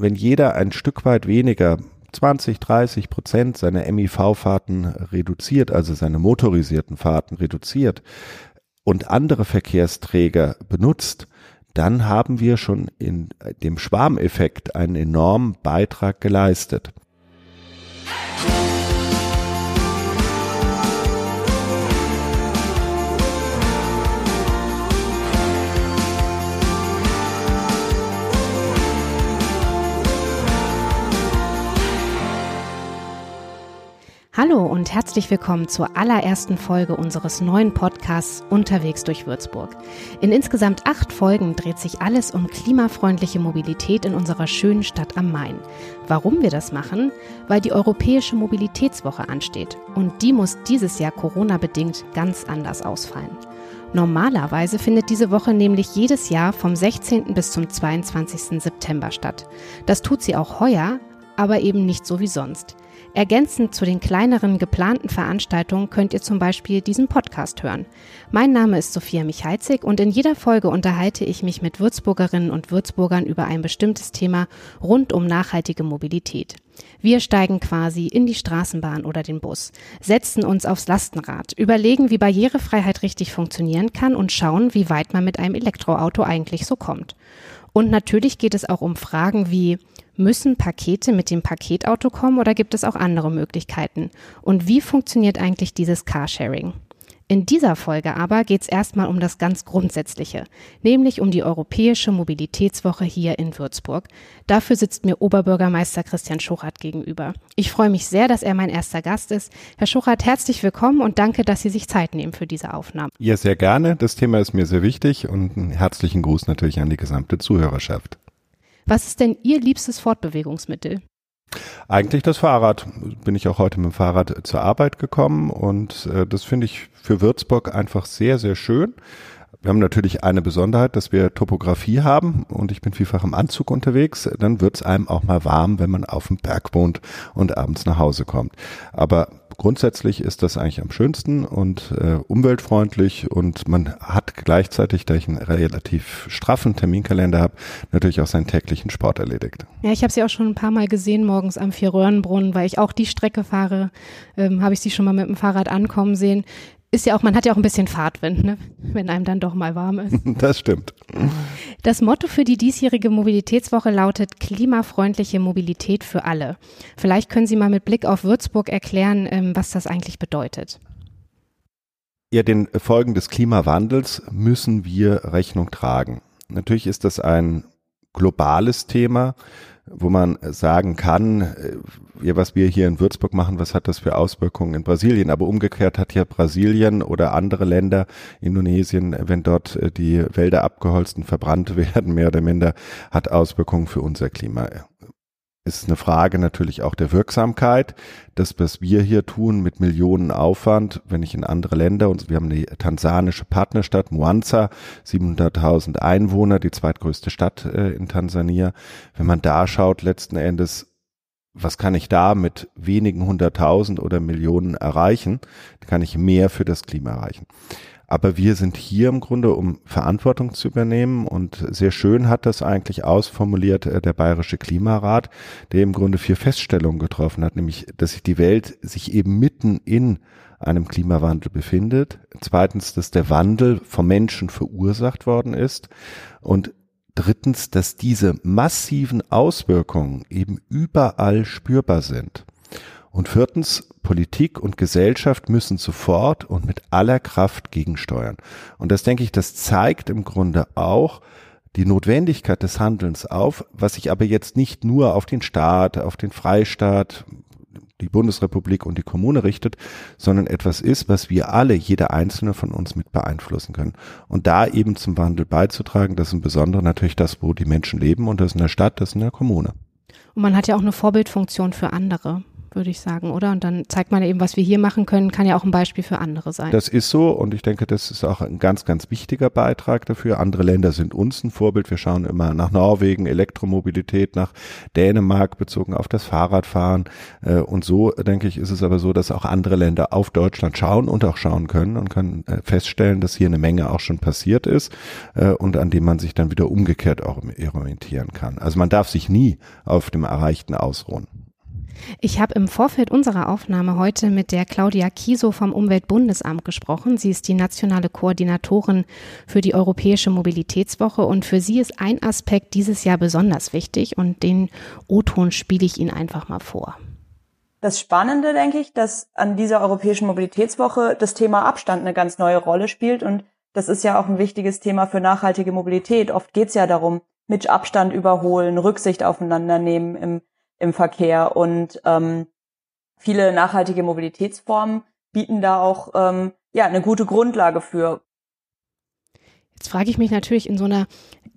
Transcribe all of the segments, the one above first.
wenn jeder ein Stück weit weniger 20, 30 Prozent seiner MIV-Fahrten reduziert, also seine motorisierten Fahrten reduziert und andere Verkehrsträger benutzt, dann haben wir schon in dem Schwarmeffekt einen enormen Beitrag geleistet. Hallo und herzlich willkommen zur allerersten Folge unseres neuen Podcasts Unterwegs durch Würzburg. In insgesamt acht Folgen dreht sich alles um klimafreundliche Mobilität in unserer schönen Stadt am Main. Warum wir das machen? Weil die Europäische Mobilitätswoche ansteht und die muss dieses Jahr Corona-bedingt ganz anders ausfallen. Normalerweise findet diese Woche nämlich jedes Jahr vom 16. bis zum 22. September statt. Das tut sie auch heuer, aber eben nicht so wie sonst. Ergänzend zu den kleineren geplanten Veranstaltungen könnt ihr zum Beispiel diesen Podcast hören. Mein Name ist Sophia Michalzig und in jeder Folge unterhalte ich mich mit Würzburgerinnen und Würzburgern über ein bestimmtes Thema rund um nachhaltige Mobilität. Wir steigen quasi in die Straßenbahn oder den Bus, setzen uns aufs Lastenrad, überlegen, wie Barrierefreiheit richtig funktionieren kann und schauen, wie weit man mit einem Elektroauto eigentlich so kommt. Und natürlich geht es auch um Fragen wie, Müssen Pakete mit dem Paketauto kommen oder gibt es auch andere Möglichkeiten? Und wie funktioniert eigentlich dieses Carsharing? In dieser Folge aber geht es erstmal um das ganz Grundsätzliche, nämlich um die Europäische Mobilitätswoche hier in Würzburg. Dafür sitzt mir Oberbürgermeister Christian Schuchert gegenüber. Ich freue mich sehr, dass er mein erster Gast ist. Herr Schuchert, herzlich willkommen und danke, dass Sie sich Zeit nehmen für diese Aufnahme. Ja, sehr gerne. Das Thema ist mir sehr wichtig und einen herzlichen Gruß natürlich an die gesamte Zuhörerschaft. Was ist denn Ihr liebstes Fortbewegungsmittel? Eigentlich das Fahrrad. Bin ich auch heute mit dem Fahrrad zur Arbeit gekommen und äh, das finde ich für Würzburg einfach sehr, sehr schön. Wir haben natürlich eine Besonderheit, dass wir Topografie haben und ich bin vielfach im Anzug unterwegs. Dann wird es einem auch mal warm, wenn man auf dem Berg wohnt und abends nach Hause kommt. Aber grundsätzlich ist das eigentlich am schönsten und äh, umweltfreundlich und man hat gleichzeitig, da ich einen relativ straffen Terminkalender habe, natürlich auch seinen täglichen Sport erledigt. Ja, ich habe sie auch schon ein paar Mal gesehen morgens am Vierröhrenbrunnen, weil ich auch die Strecke fahre, ähm, habe ich sie schon mal mit dem Fahrrad ankommen sehen ist ja auch, man hat ja auch ein bisschen Fahrtwind, ne? wenn einem dann doch mal warm ist. Das stimmt. Das Motto für die diesjährige Mobilitätswoche lautet klimafreundliche Mobilität für alle. Vielleicht können Sie mal mit Blick auf Würzburg erklären, ähm, was das eigentlich bedeutet. Ja, den Folgen des Klimawandels müssen wir Rechnung tragen. Natürlich ist das ein globales Thema wo man sagen kann, äh, ja, was wir hier in Würzburg machen, was hat das für Auswirkungen in Brasilien? Aber umgekehrt hat ja Brasilien oder andere Länder, Indonesien, wenn dort äh, die Wälder abgeholzt und verbrannt werden, mehr oder minder, hat Auswirkungen für unser Klima ist eine Frage natürlich auch der Wirksamkeit. Das, was wir hier tun mit Millionen Aufwand, wenn ich in andere Länder und wir haben eine tansanische Partnerstadt Mwanza, 700.000 Einwohner, die zweitgrößte Stadt äh, in Tansania. Wenn man da schaut, letzten Endes, was kann ich da mit wenigen hunderttausend oder Millionen erreichen? Kann ich mehr für das Klima erreichen? Aber wir sind hier im Grunde, um Verantwortung zu übernehmen. Und sehr schön hat das eigentlich ausformuliert äh, der Bayerische Klimarat, der im Grunde vier Feststellungen getroffen hat, nämlich, dass sich die Welt sich eben mitten in einem Klimawandel befindet. Zweitens, dass der Wandel vom Menschen verursacht worden ist. Und drittens, dass diese massiven Auswirkungen eben überall spürbar sind. Und viertens, Politik und Gesellschaft müssen sofort und mit aller Kraft gegensteuern. Und das denke ich, das zeigt im Grunde auch die Notwendigkeit des Handelns auf, was sich aber jetzt nicht nur auf den Staat, auf den Freistaat, die Bundesrepublik und die Kommune richtet, sondern etwas ist, was wir alle, jeder einzelne von uns mit beeinflussen können. Und da eben zum Wandel beizutragen, das ist im Besonderen natürlich das, wo die Menschen leben und das in der Stadt, das in der Kommune. Und man hat ja auch eine Vorbildfunktion für andere würde ich sagen, oder? Und dann zeigt man eben, was wir hier machen können, kann ja auch ein Beispiel für andere sein. Das ist so und ich denke, das ist auch ein ganz, ganz wichtiger Beitrag dafür. Andere Länder sind uns ein Vorbild. Wir schauen immer nach Norwegen, Elektromobilität, nach Dänemark bezogen auf das Fahrradfahren. Äh, und so, denke ich, ist es aber so, dass auch andere Länder auf Deutschland schauen und auch schauen können und können äh, feststellen, dass hier eine Menge auch schon passiert ist äh, und an dem man sich dann wieder umgekehrt auch orientieren kann. Also man darf sich nie auf dem Erreichten ausruhen. Ich habe im Vorfeld unserer Aufnahme heute mit der Claudia Kieso vom Umweltbundesamt gesprochen. Sie ist die nationale Koordinatorin für die Europäische Mobilitätswoche und für sie ist ein Aspekt dieses Jahr besonders wichtig und den O-Ton spiele ich Ihnen einfach mal vor. Das Spannende, denke ich, dass an dieser Europäischen Mobilitätswoche das Thema Abstand eine ganz neue Rolle spielt und das ist ja auch ein wichtiges Thema für nachhaltige Mobilität. Oft geht es ja darum, mit Abstand überholen, Rücksicht aufeinander nehmen im im Verkehr. Und ähm, viele nachhaltige Mobilitätsformen bieten da auch ähm, ja eine gute Grundlage für. Jetzt frage ich mich natürlich in so einer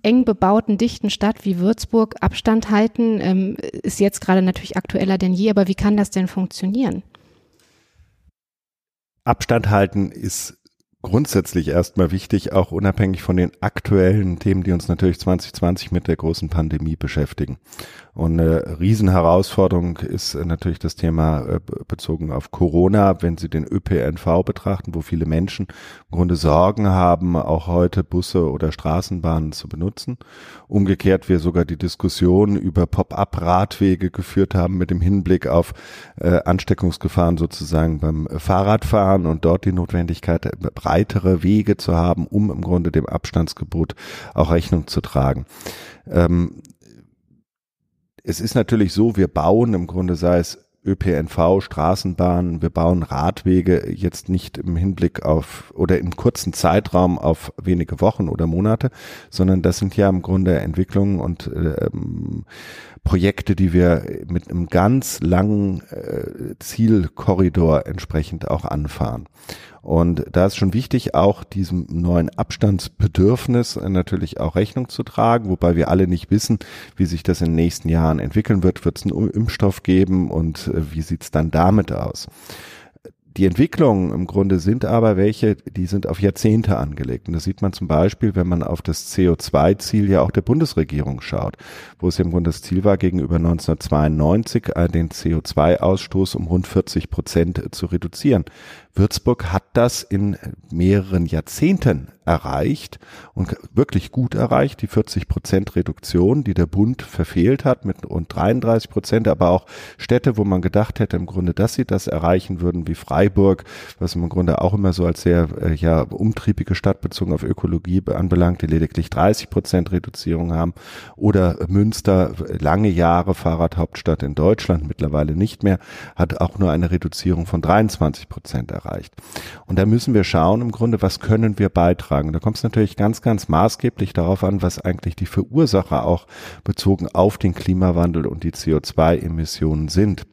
eng bebauten, dichten Stadt wie Würzburg Abstand halten, ähm, ist jetzt gerade natürlich aktueller denn je, aber wie kann das denn funktionieren? Abstand halten ist grundsätzlich erstmal wichtig, auch unabhängig von den aktuellen Themen, die uns natürlich 2020 mit der großen Pandemie beschäftigen. Und eine Riesenherausforderung ist natürlich das Thema äh, bezogen auf Corona, wenn Sie den ÖPNV betrachten, wo viele Menschen im Grunde Sorgen haben, auch heute Busse oder Straßenbahnen zu benutzen. Umgekehrt wir sogar die Diskussion über Pop-up-Radwege geführt haben mit dem Hinblick auf äh, Ansteckungsgefahren sozusagen beim Fahrradfahren und dort die Notwendigkeit, breitere Wege zu haben, um im Grunde dem Abstandsgebot auch Rechnung zu tragen. Ähm, es ist natürlich so, wir bauen im Grunde, sei es ÖPNV, Straßenbahnen, wir bauen Radwege jetzt nicht im Hinblick auf oder im kurzen Zeitraum auf wenige Wochen oder Monate, sondern das sind ja im Grunde Entwicklungen und ähm, Projekte, die wir mit einem ganz langen äh, Zielkorridor entsprechend auch anfahren. Und da ist schon wichtig, auch diesem neuen Abstandsbedürfnis natürlich auch Rechnung zu tragen, wobei wir alle nicht wissen, wie sich das in den nächsten Jahren entwickeln wird. Wird es einen Impfstoff geben und äh, wie sieht es dann damit aus? Die Entwicklungen im Grunde sind aber welche, die sind auf Jahrzehnte angelegt. Und das sieht man zum Beispiel, wenn man auf das CO2-Ziel ja auch der Bundesregierung schaut, wo es im Grunde das Ziel war, gegenüber 1992 äh, den CO2-Ausstoß um rund 40 Prozent zu reduzieren. Würzburg hat das in mehreren Jahrzehnten erreicht und wirklich gut erreicht, die 40 Prozent Reduktion, die der Bund verfehlt hat mit rund 33 Prozent, aber auch Städte, wo man gedacht hätte im Grunde, dass sie das erreichen würden, wie Freiburg, was im Grunde auch immer so als sehr äh, ja umtriebige Stadt bezogen auf Ökologie anbelangt, die lediglich 30 Prozent Reduzierung haben, oder Münster, lange Jahre Fahrradhauptstadt in Deutschland, mittlerweile nicht mehr, hat auch nur eine Reduzierung von 23 Prozent erreicht. Und da müssen wir schauen im Grunde, was können wir beitragen beitragen. Da kommt es natürlich ganz, ganz maßgeblich darauf an, was eigentlich die Verursacher auch bezogen auf den Klimawandel und die CO2-Emissionen sind.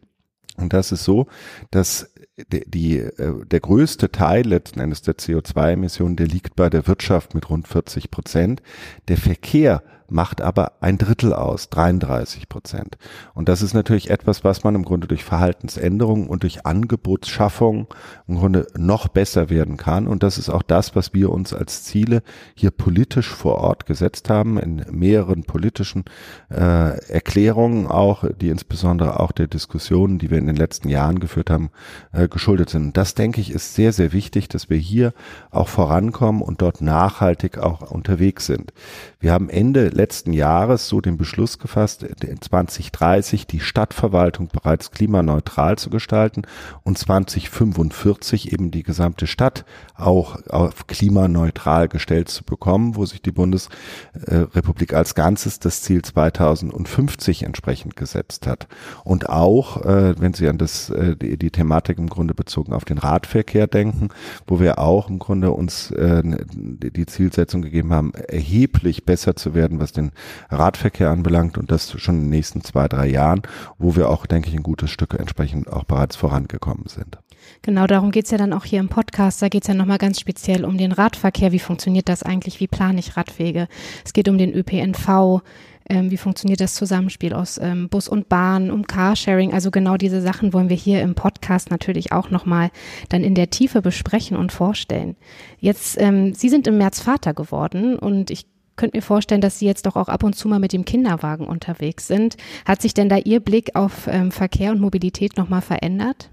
Und das ist so, dass die, die, äh, der größte Teil letzten Endes der CO2-Emissionen, der liegt bei der Wirtschaft mit rund 40 Prozent. Der Verkehr macht aber ein Drittel aus, 33 Prozent. Und das ist natürlich etwas, was man im Grunde durch Verhaltensänderungen und durch Angebotsschaffung im Grunde noch besser werden kann. Und das ist auch das, was wir uns als Ziele hier politisch vor Ort gesetzt haben, in mehreren politischen äh, Erklärungen auch, die insbesondere auch der Diskussionen, die wir in den letzten Jahren geführt haben, äh, geschuldet sind. Und das, denke ich, ist sehr, sehr wichtig, dass wir hier auch vorankommen und dort nachhaltig auch unterwegs sind. Wir haben Ende letzten Jahres so den Beschluss gefasst, 2030 die Stadtverwaltung bereits klimaneutral zu gestalten und 2045 eben die gesamte Stadt auch auf klimaneutral gestellt zu bekommen, wo sich die Bundesrepublik als Ganzes das Ziel 2050 entsprechend gesetzt hat. Und auch, äh, wenn Sie an das, äh, die, die Thematik im Grunde bezogen auf den Radverkehr denken, wo wir auch im Grunde uns äh, die Zielsetzung gegeben haben, erheblich besser zu werden, was was den Radverkehr anbelangt und das schon in den nächsten zwei, drei Jahren, wo wir auch, denke ich, ein gutes Stück entsprechend auch bereits vorangekommen sind. Genau, darum geht es ja dann auch hier im Podcast. Da geht es ja nochmal ganz speziell um den Radverkehr. Wie funktioniert das eigentlich? Wie plane ich Radwege? Es geht um den ÖPNV. Ähm, wie funktioniert das Zusammenspiel aus ähm, Bus und Bahn, um Carsharing? Also genau diese Sachen wollen wir hier im Podcast natürlich auch nochmal dann in der Tiefe besprechen und vorstellen. Jetzt, ähm, Sie sind im März Vater geworden und ich könnte mir vorstellen, dass Sie jetzt doch auch ab und zu mal mit dem Kinderwagen unterwegs sind. Hat sich denn da Ihr Blick auf ähm, Verkehr und Mobilität nochmal verändert?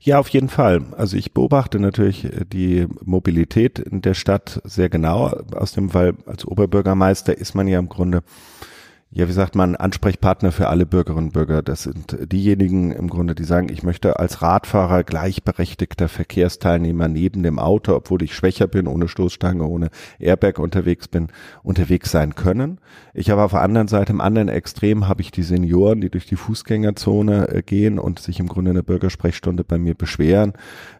Ja, auf jeden Fall. Also ich beobachte natürlich äh, die Mobilität in der Stadt sehr genau aus dem, weil als Oberbürgermeister ist man ja im Grunde ja, wie sagt man, Ansprechpartner für alle Bürgerinnen und Bürger. Das sind diejenigen im Grunde, die sagen, ich möchte als Radfahrer gleichberechtigter Verkehrsteilnehmer neben dem Auto, obwohl ich schwächer bin, ohne Stoßstange, ohne Airbag unterwegs bin, unterwegs sein können. Ich habe auf der anderen Seite, im anderen Extrem, habe ich die Senioren, die durch die Fußgängerzone äh, gehen und sich im Grunde in der Bürgersprechstunde bei mir beschweren,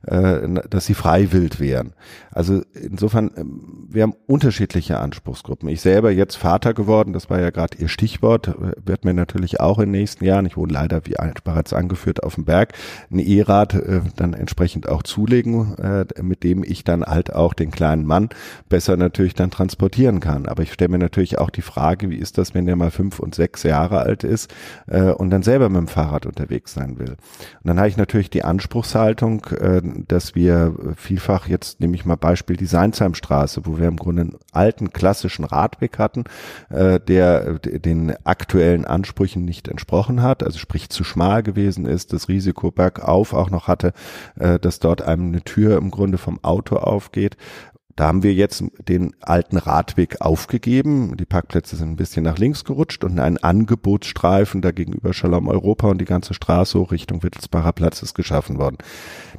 äh, dass sie freiwillig wären. Also insofern, äh, wir haben unterschiedliche Anspruchsgruppen. Ich selber jetzt Vater geworden, das war ja gerade ihr Stichwort, wird mir natürlich auch in den nächsten Jahren, ich wohne leider, wie bereits angeführt, auf dem Berg, ein E-Rad äh, dann entsprechend auch zulegen, äh, mit dem ich dann halt auch den kleinen Mann besser natürlich dann transportieren kann. Aber ich stelle mir natürlich auch die Frage, wie ist das, wenn der mal fünf und sechs Jahre alt ist äh, und dann selber mit dem Fahrrad unterwegs sein will. Und dann habe ich natürlich die Anspruchshaltung, äh, dass wir vielfach jetzt nehme ich mal Beispiel die Seinsheimstraße, wo wir im Grunde einen alten klassischen Radweg hatten, äh, der, der den aktuellen Ansprüchen nicht entsprochen hat, also sprich zu schmal gewesen ist, das Risiko bergauf auch noch hatte, äh, dass dort einem eine Tür im Grunde vom Auto aufgeht da haben wir jetzt den alten Radweg aufgegeben. Die Parkplätze sind ein bisschen nach links gerutscht und ein Angebotsstreifen da gegenüber Shalom Europa und die ganze Straße hoch Richtung Wittelsbacher Platz ist geschaffen worden.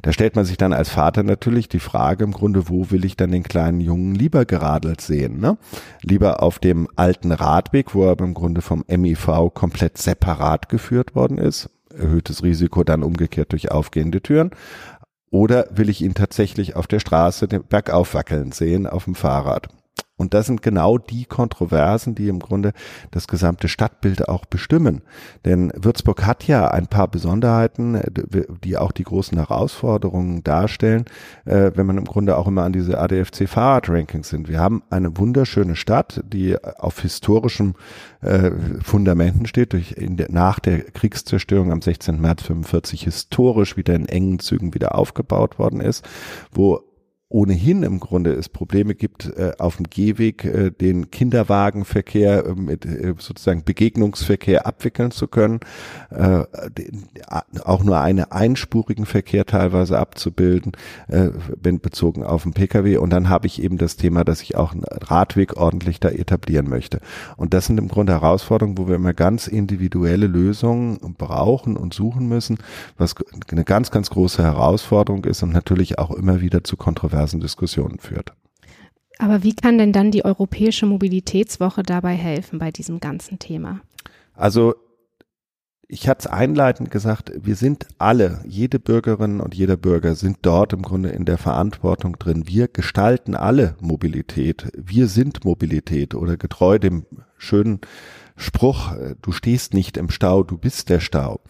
Da stellt man sich dann als Vater natürlich die Frage im Grunde, wo will ich dann den kleinen Jungen lieber geradelt sehen? Ne? Lieber auf dem alten Radweg, wo er im Grunde vom MIV komplett separat geführt worden ist, erhöhtes Risiko dann umgekehrt durch aufgehende Türen, oder will ich ihn tatsächlich auf der Straße bergauf wackeln sehen auf dem Fahrrad? Und das sind genau die Kontroversen, die im Grunde das gesamte Stadtbild auch bestimmen. Denn Würzburg hat ja ein paar Besonderheiten, die auch die großen Herausforderungen darstellen, äh, wenn man im Grunde auch immer an diese ADFC Fahrradrankings sind. Wir haben eine wunderschöne Stadt, die auf historischem äh, Fundamenten steht, durch der, nach der Kriegszerstörung am 16. März 45 historisch wieder in engen Zügen wieder aufgebaut worden ist, wo ohnehin im Grunde es Probleme gibt, äh, auf dem Gehweg äh, den Kinderwagenverkehr äh, mit äh, sozusagen Begegnungsverkehr abwickeln zu können, äh, den, auch nur einen einspurigen Verkehr teilweise abzubilden, äh, wenn bezogen auf den Pkw. Und dann habe ich eben das Thema, dass ich auch einen Radweg ordentlich da etablieren möchte. Und das sind im Grunde Herausforderungen, wo wir immer ganz individuelle Lösungen brauchen und suchen müssen, was eine ganz, ganz große Herausforderung ist und natürlich auch immer wieder zu kontroversen kontroversen Diskussionen führt. Aber wie kann denn dann die Europäische Mobilitätswoche dabei helfen bei diesem ganzen Thema? Also ich hatte es einleitend gesagt, wir sind alle, jede Bürgerin und jeder Bürger sind dort im Grunde in der Verantwortung drin. Wir gestalten alle Mobilität. Wir sind Mobilität oder getreu dem schönen Spruch, du stehst nicht im Stau, du bist der Stau.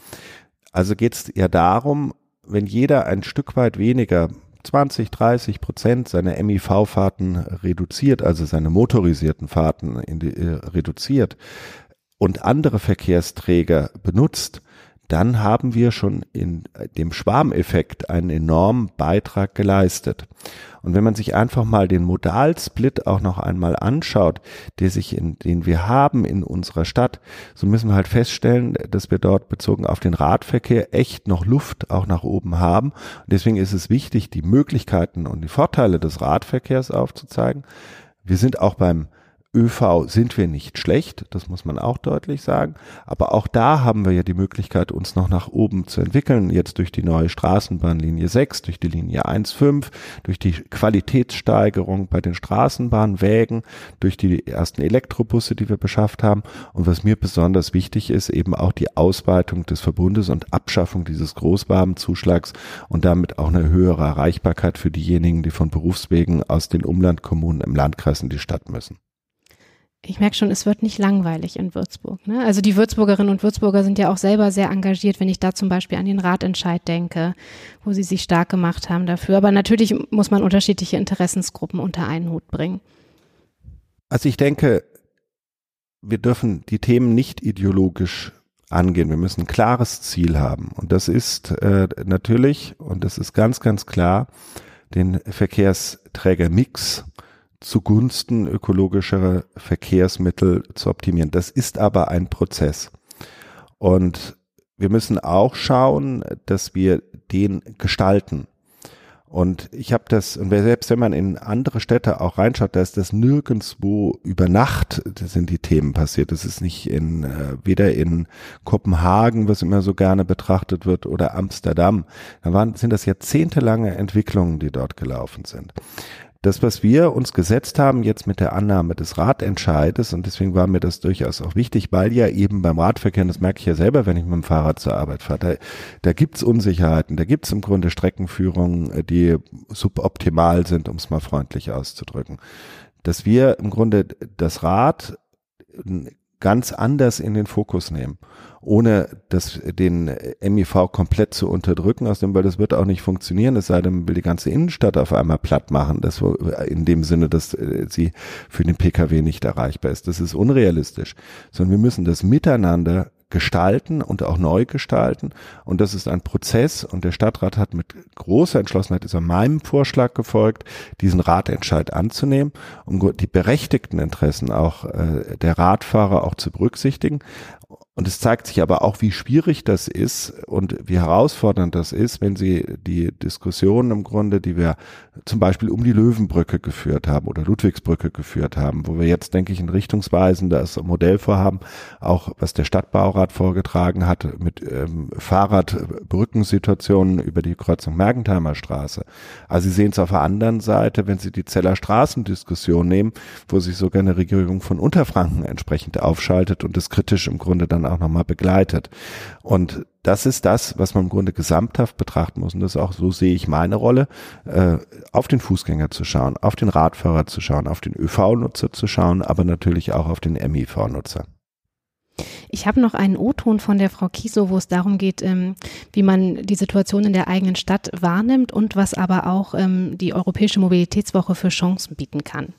Also geht es ja darum, wenn jeder ein Stück weit weniger 20, 30 Prozent seiner MIV-Fahrten reduziert, also seine motorisierten Fahrten die, äh, reduziert und andere Verkehrsträger benutzt, dann haben wir schon in dem Schwarmeffekt einen enormen Beitrag geleistet. Und wenn man sich einfach mal den Modalsplit auch noch einmal anschaut, der sich in, den wir haben in unserer Stadt, so müssen wir halt feststellen, dass wir dort bezogen auf den Radverkehr echt noch Luft auch nach oben haben. Und deswegen ist es wichtig, die Möglichkeiten und die Vorteile des Radverkehrs aufzuzeigen. Wir sind auch beim ÖV sind wir nicht schlecht, das muss man auch deutlich sagen. Aber auch da haben wir ja die Möglichkeit, uns noch nach oben zu entwickeln. Jetzt durch die neue Straßenbahnlinie 6, durch die Linie 1.5, durch die Qualitätssteigerung bei den Straßenbahnwägen, durch die ersten Elektrobusse, die wir beschafft haben. Und was mir besonders wichtig ist, eben auch die Ausweitung des Verbundes und Abschaffung dieses Großwabenzuschlags und damit auch eine höhere Erreichbarkeit für diejenigen, die von Berufswegen aus den Umlandkommunen im Landkreis in die Stadt müssen ich merke schon, es wird nicht langweilig in Würzburg. Ne? Also die Würzburgerinnen und Würzburger sind ja auch selber sehr engagiert, wenn ich da zum Beispiel an den Ratentscheid denke, wo sie sich stark gemacht haben dafür. Aber natürlich muss man unterschiedliche Interessensgruppen unter einen Hut bringen. Also ich denke, wir dürfen die Themen nicht ideologisch angehen. Wir müssen ein klares Ziel haben. Und das ist äh, natürlich, und das ist ganz, ganz klar, den Verkehrsträgermix zugunsten ökologischerer Verkehrsmittel zu optimieren. Das ist aber ein Prozess. Und wir müssen auch schauen, dass wir den gestalten. Und ich habe das, und selbst wenn man in andere Städte auch reinschaut, da ist das nirgendswo über Nacht das sind die Themen passiert. Das ist nicht in, äh, weder in Kopenhagen, was immer so gerne betrachtet wird, oder Amsterdam. Da waren, sind das jahrzehntelange Entwicklungen, die dort gelaufen sind das, was wir uns gesetzt haben jetzt mit der Annahme des Radentscheides, und deswegen war mir das durchaus auch wichtig, weil ja eben beim Radverkehr, das merke ich ja selber, wenn ich mit dem Fahrrad zur Arbeit fahre, da, da gibt's Unsicherheiten, da gibt's im Grunde Streckenführungen, die suboptimal sind, um es mal freundlich auszudrücken. Dass wir im Grunde das Rad ganz anders in den Fokus nehmen ohne das, den MIV komplett zu unterdrücken, aus dem, weil das wird auch nicht funktionieren, es sei denn, man will die ganze Innenstadt auf einmal platt machen, das in dem Sinne, dass äh, sie für den Pkw nicht erreichbar ist. Das ist unrealistisch, sondern wir müssen das miteinander gestalten und auch neu gestalten. Und das ist ein Prozess und der Stadtrat hat mit großer Entschlossenheit ist er meinem Vorschlag gefolgt, diesen Ratentscheid anzunehmen, um die berechtigten Interessen auch äh, der Radfahrer auch zu berücksichtigen. Und es zeigt sich aber auch, wie schwierig das ist und wie herausfordernd das ist, wenn Sie die Diskussionen im Grunde, die wir zum Beispiel um die Löwenbrücke geführt haben oder Ludwigsbrücke geführt haben, wo wir jetzt, denke ich, ein richtungsweisendes Modell vorhaben, auch was der Stadtbaurat vorgetragen hat mit ähm, Fahrradbrückensituationen über die Kreuzung Mergentheimer Straße. Also Sie sehen es auf der anderen Seite, wenn Sie die Zeller Straßendiskussion nehmen, wo sich sogar eine Regierung von Unterfranken entsprechend aufschaltet und das kritisch im Grunde dann auch nochmal begleitet. Und das ist das, was man im Grunde gesamthaft betrachten muss. Und das ist auch, so sehe ich meine Rolle, äh, auf den Fußgänger zu schauen, auf den Radfahrer zu schauen, auf den ÖV-Nutzer zu schauen, aber natürlich auch auf den MIV-Nutzer. Ich habe noch einen O-Ton von der Frau Kiso, wo es darum geht, ähm, wie man die Situation in der eigenen Stadt wahrnimmt und was aber auch ähm, die Europäische Mobilitätswoche für Chancen bieten kann.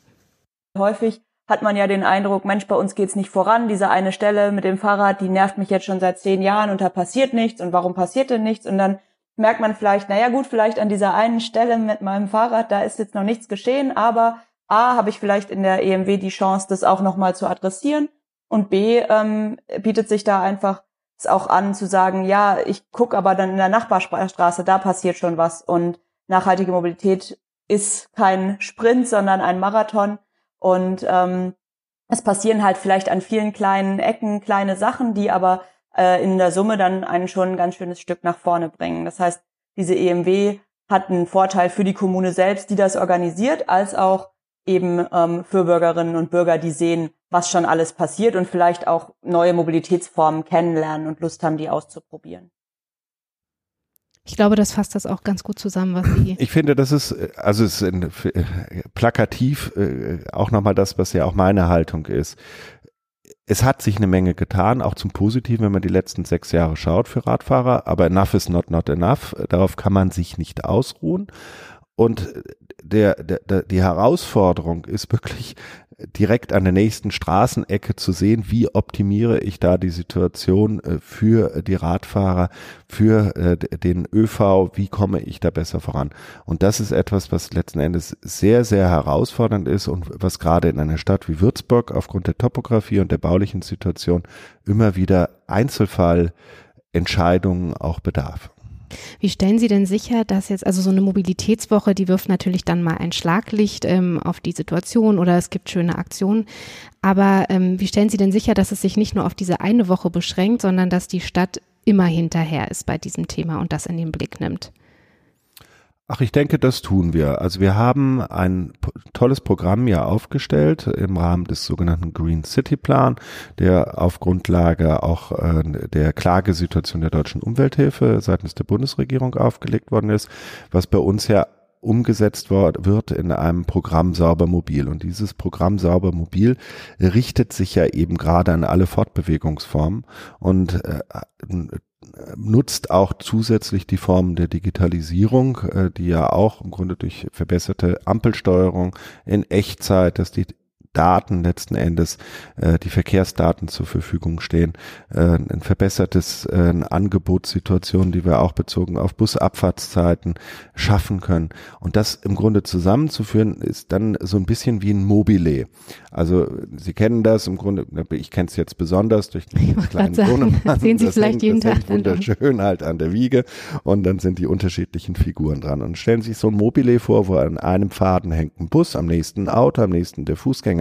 Häufig hat man ja den Eindruck, Mensch, bei uns geht's nicht voran. Diese eine Stelle mit dem Fahrrad, die nervt mich jetzt schon seit zehn Jahren und da passiert nichts. Und warum passiert denn nichts? Und dann merkt man vielleicht, naja gut, vielleicht an dieser einen Stelle mit meinem Fahrrad, da ist jetzt noch nichts geschehen, aber A, habe ich vielleicht in der EMW die Chance, das auch nochmal zu adressieren. Und B, ähm, bietet sich da einfach es auch an zu sagen, ja, ich guck aber dann in der Nachbarstraße, da passiert schon was. Und nachhaltige Mobilität ist kein Sprint, sondern ein Marathon. Und ähm, es passieren halt vielleicht an vielen kleinen Ecken kleine Sachen, die aber äh, in der Summe dann einen schon ein ganz schönes Stück nach vorne bringen. Das heißt, diese EMW hat einen Vorteil für die Kommune selbst, die das organisiert, als auch eben ähm, für Bürgerinnen und Bürger, die sehen, was schon alles passiert und vielleicht auch neue Mobilitätsformen kennenlernen und Lust haben, die auszuprobieren. Ich glaube, das fasst das auch ganz gut zusammen, was Sie. Ich finde, das ist, also es ist ein, plakativ äh, auch nochmal das, was ja auch meine Haltung ist. Es hat sich eine Menge getan, auch zum Positiven, wenn man die letzten sechs Jahre schaut für Radfahrer, aber enough is not not enough. Darauf kann man sich nicht ausruhen. Und der, der, der, die Herausforderung ist wirklich direkt an der nächsten Straßenecke zu sehen, wie optimiere ich da die Situation äh, für die Radfahrer, für äh, den ÖV, wie komme ich da besser voran. Und das ist etwas, was letzten Endes sehr, sehr herausfordernd ist und was gerade in einer Stadt wie Würzburg aufgrund der Topografie und der baulichen Situation immer wieder Einzelfallentscheidungen auch bedarf. Wie stellen Sie denn sicher, dass jetzt, also so eine Mobilitätswoche, die wirft natürlich dann mal ein Schlaglicht ähm, auf die Situation oder es gibt schöne Aktionen. Aber ähm, wie stellen Sie denn sicher, dass es sich nicht nur auf diese eine Woche beschränkt, sondern dass die Stadt immer hinterher ist bei diesem Thema und das in den Blick nimmt? Ach, ich denke, das tun wir. Also wir haben ein tolles Programm ja aufgestellt im Rahmen des sogenannten Green City Plan, der auf Grundlage auch äh, der Klagesituation der deutschen Umwelthilfe seitens der Bundesregierung aufgelegt worden ist, was bei uns ja umgesetzt wird in einem Programm Sauber Mobil. Und dieses Programm Sauber Mobil richtet sich ja eben gerade an alle Fortbewegungsformen und äh, nutzt auch zusätzlich die Formen der Digitalisierung, äh, die ja auch im Grunde durch verbesserte Ampelsteuerung in Echtzeit, dass die Daten letzten Endes, äh, die Verkehrsdaten zur Verfügung stehen, äh, ein verbessertes äh, Angebotssituation, die wir auch bezogen auf Busabfahrtszeiten schaffen können. Und das im Grunde zusammenzuführen, ist dann so ein bisschen wie ein Mobile. Also Sie kennen das im Grunde, ich kenne es jetzt besonders durch den kleinen Sohnemann. Sehen Sie das vielleicht hängt, jeden Tag. Wunderschön halt an der Wiege und dann sind die unterschiedlichen Figuren dran. Und stellen Sie sich so ein Mobile vor, wo an einem Faden hängt ein Bus, am nächsten ein Auto, am nächsten der Fußgänger.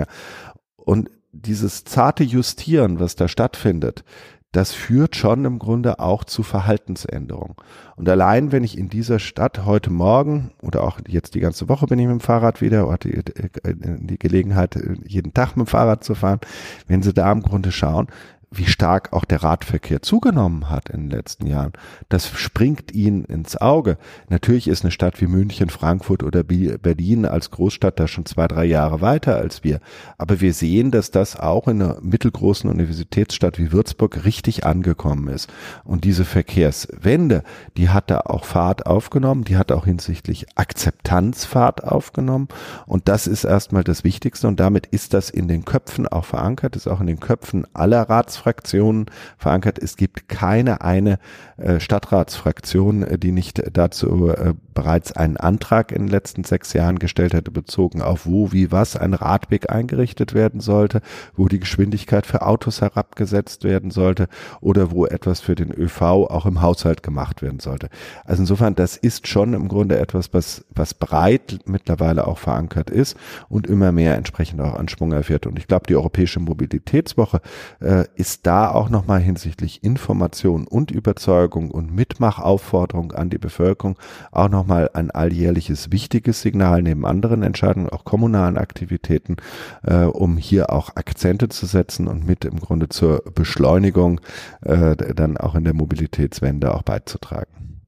Und dieses zarte Justieren, was da stattfindet, das führt schon im Grunde auch zu Verhaltensänderungen. Und allein, wenn ich in dieser Stadt heute Morgen oder auch jetzt die ganze Woche bin ich mit dem Fahrrad wieder, hatte die Gelegenheit, jeden Tag mit dem Fahrrad zu fahren, wenn Sie da im Grunde schauen, wie stark auch der Radverkehr zugenommen hat in den letzten Jahren. Das springt ihnen ins Auge. Natürlich ist eine Stadt wie München, Frankfurt oder Berlin als Großstadt da schon zwei, drei Jahre weiter als wir. Aber wir sehen, dass das auch in einer mittelgroßen Universitätsstadt wie Würzburg richtig angekommen ist. Und diese Verkehrswende, die hat da auch Fahrt aufgenommen, die hat auch hinsichtlich Akzeptanz Fahrt aufgenommen. Und das ist erstmal das Wichtigste. Und damit ist das in den Köpfen auch verankert, ist auch in den Köpfen aller Rats Stadtratsfraktionen verankert. Es gibt keine eine äh, Stadtratsfraktion, äh, die nicht dazu äh, bereits einen Antrag in den letzten sechs Jahren gestellt hätte, bezogen auf wo, wie, was ein Radweg eingerichtet werden sollte, wo die Geschwindigkeit für Autos herabgesetzt werden sollte oder wo etwas für den ÖV auch im Haushalt gemacht werden sollte. Also insofern, das ist schon im Grunde etwas, was, was breit mittlerweile auch verankert ist und immer mehr entsprechend auch Anschwung erfährt. Und ich glaube, die Europäische Mobilitätswoche äh, ist ist da auch nochmal hinsichtlich Information und Überzeugung und Mitmachaufforderung an die Bevölkerung auch nochmal ein alljährliches wichtiges Signal neben anderen Entscheidungen, auch kommunalen Aktivitäten, äh, um hier auch Akzente zu setzen und mit im Grunde zur Beschleunigung äh, dann auch in der Mobilitätswende auch beizutragen.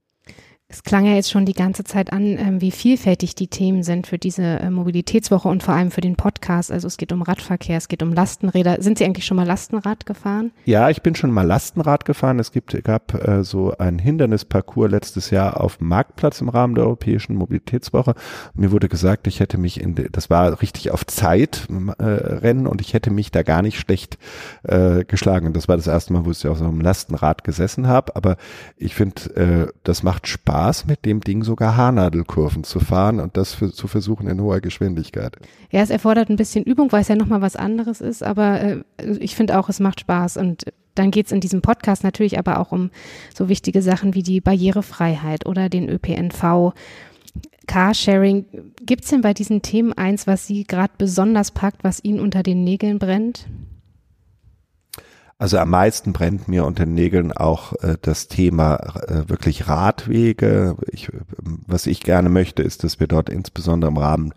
Es klang ja jetzt schon die ganze Zeit an, ähm, wie vielfältig die Themen sind für diese äh, Mobilitätswoche und vor allem für den Podcast. Also es geht um Radverkehr, es geht um Lastenräder. Sind Sie eigentlich schon mal Lastenrad gefahren? Ja, ich bin schon mal Lastenrad gefahren. Es gibt, gab äh, so ein Hindernisparcours letztes Jahr auf dem Marktplatz im Rahmen der Europäischen Mobilitätswoche. Mir wurde gesagt, ich hätte mich in, das war richtig auf Zeit äh, Rennen und ich hätte mich da gar nicht schlecht äh, geschlagen. Und das war das erste Mal, wo ich auf so einem Lastenrad gesessen habe. Aber ich finde, äh, das macht Spaß Spaß, mit dem Ding sogar Haarnadelkurven zu fahren und das für, zu versuchen in hoher Geschwindigkeit. Ja, es erfordert ein bisschen Übung, weil es ja nochmal was anderes ist, aber äh, ich finde auch, es macht Spaß und dann geht es in diesem Podcast natürlich aber auch um so wichtige Sachen wie die Barrierefreiheit oder den ÖPNV. Carsharing, gibt es denn bei diesen Themen eins, was Sie gerade besonders packt, was Ihnen unter den Nägeln brennt? Also am meisten brennt mir unter den Nägeln auch äh, das Thema äh, wirklich Radwege. Ich, was ich gerne möchte, ist, dass wir dort insbesondere im Rahmen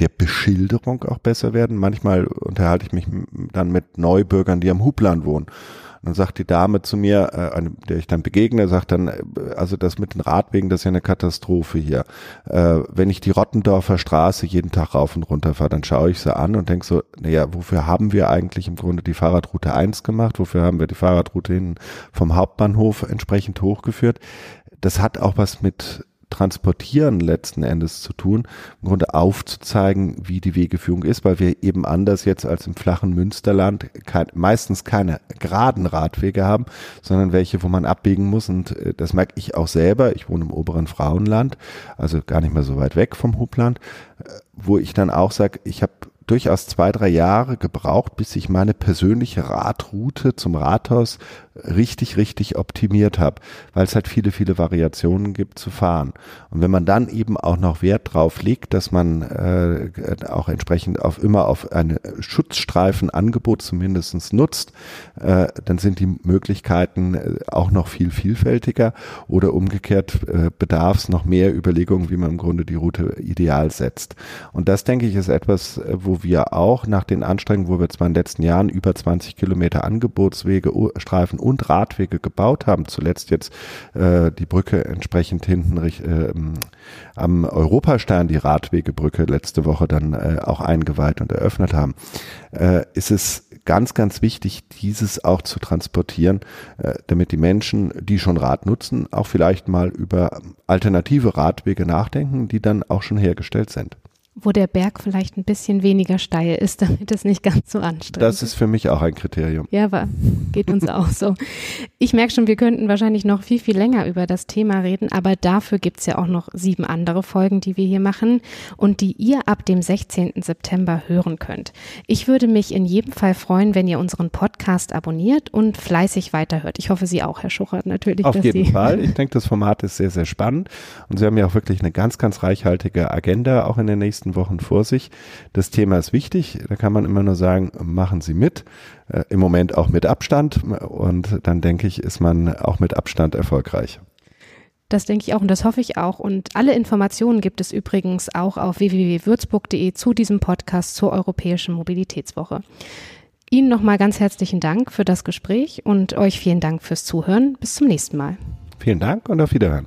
der Beschilderung auch besser werden. Manchmal unterhalte ich mich dann mit Neubürgern, die am Hubland wohnen dann sagt die Dame zu mir, äh, der ich dann begegne, sagt dann, äh, also das mit den Radwegen, das ist ja eine Katastrophe hier. Äh, wenn ich die Rottendorfer Straße jeden Tag rauf und runter fahre, dann schaue ich sie an und denke so, naja, wofür haben wir eigentlich im Grunde die Fahrradroute 1 gemacht? Wofür haben wir die Fahrradroute hin vom Hauptbahnhof entsprechend hochgeführt? Das hat auch was mit Transportieren letzten Endes zu tun, im Grunde aufzuzeigen, wie die Wegeführung ist, weil wir eben anders jetzt als im flachen Münsterland kein, meistens keine geraden Radwege haben, sondern welche, wo man abbiegen muss. Und äh, das merke ich auch selber. Ich wohne im oberen Frauenland, also gar nicht mehr so weit weg vom Hubland, äh, wo ich dann auch sage, ich habe durchaus zwei, drei Jahre gebraucht, bis ich meine persönliche Radroute zum Rathaus richtig, richtig optimiert habe, weil es halt viele, viele Variationen gibt zu fahren. Und wenn man dann eben auch noch Wert drauf legt, dass man äh, auch entsprechend auf immer auf eine Schutzstreifenangebot zumindestens nutzt, äh, dann sind die Möglichkeiten äh, auch noch viel vielfältiger oder umgekehrt äh, bedarf es noch mehr Überlegungen, wie man im Grunde die Route ideal setzt. Und das, denke ich, ist etwas, äh, wo wir auch nach den Anstrengungen, wo wir zwar in den letzten Jahren über 20 Kilometer Angebotswege, Streifen und Radwege gebaut haben, zuletzt jetzt äh, die Brücke entsprechend hinten äh, am Europastern, die Radwegebrücke letzte Woche dann äh, auch eingeweiht und eröffnet haben, äh, ist es ganz, ganz wichtig, dieses auch zu transportieren, äh, damit die Menschen, die schon Rad nutzen, auch vielleicht mal über alternative Radwege nachdenken, die dann auch schon hergestellt sind. Wo der Berg vielleicht ein bisschen weniger steil ist, damit es nicht ganz so anstrengend ist. Das ist für mich auch ein Kriterium. Ja, aber geht uns auch so. Ich merke schon, wir könnten wahrscheinlich noch viel, viel länger über das Thema reden, aber dafür gibt's ja auch noch sieben andere Folgen, die wir hier machen und die ihr ab dem 16. September hören könnt. Ich würde mich in jedem Fall freuen, wenn ihr unseren Podcast abonniert und fleißig weiterhört. Ich hoffe, Sie auch, Herr Schuchert, natürlich. Auf jeden Sie Fall. Ich denke, das Format ist sehr, sehr spannend und Sie haben ja auch wirklich eine ganz, ganz reichhaltige Agenda auch in den nächsten Wochen vor sich. Das Thema ist wichtig. Da kann man immer nur sagen, machen Sie mit. Äh, Im Moment auch mit Abstand und dann denke ich, ist man auch mit Abstand erfolgreich. Das denke ich auch und das hoffe ich auch. Und alle Informationen gibt es übrigens auch auf www.würzburg.de zu diesem Podcast zur Europäischen Mobilitätswoche. Ihnen nochmal ganz herzlichen Dank für das Gespräch und euch vielen Dank fürs Zuhören. Bis zum nächsten Mal. Vielen Dank und auf Wiederhören.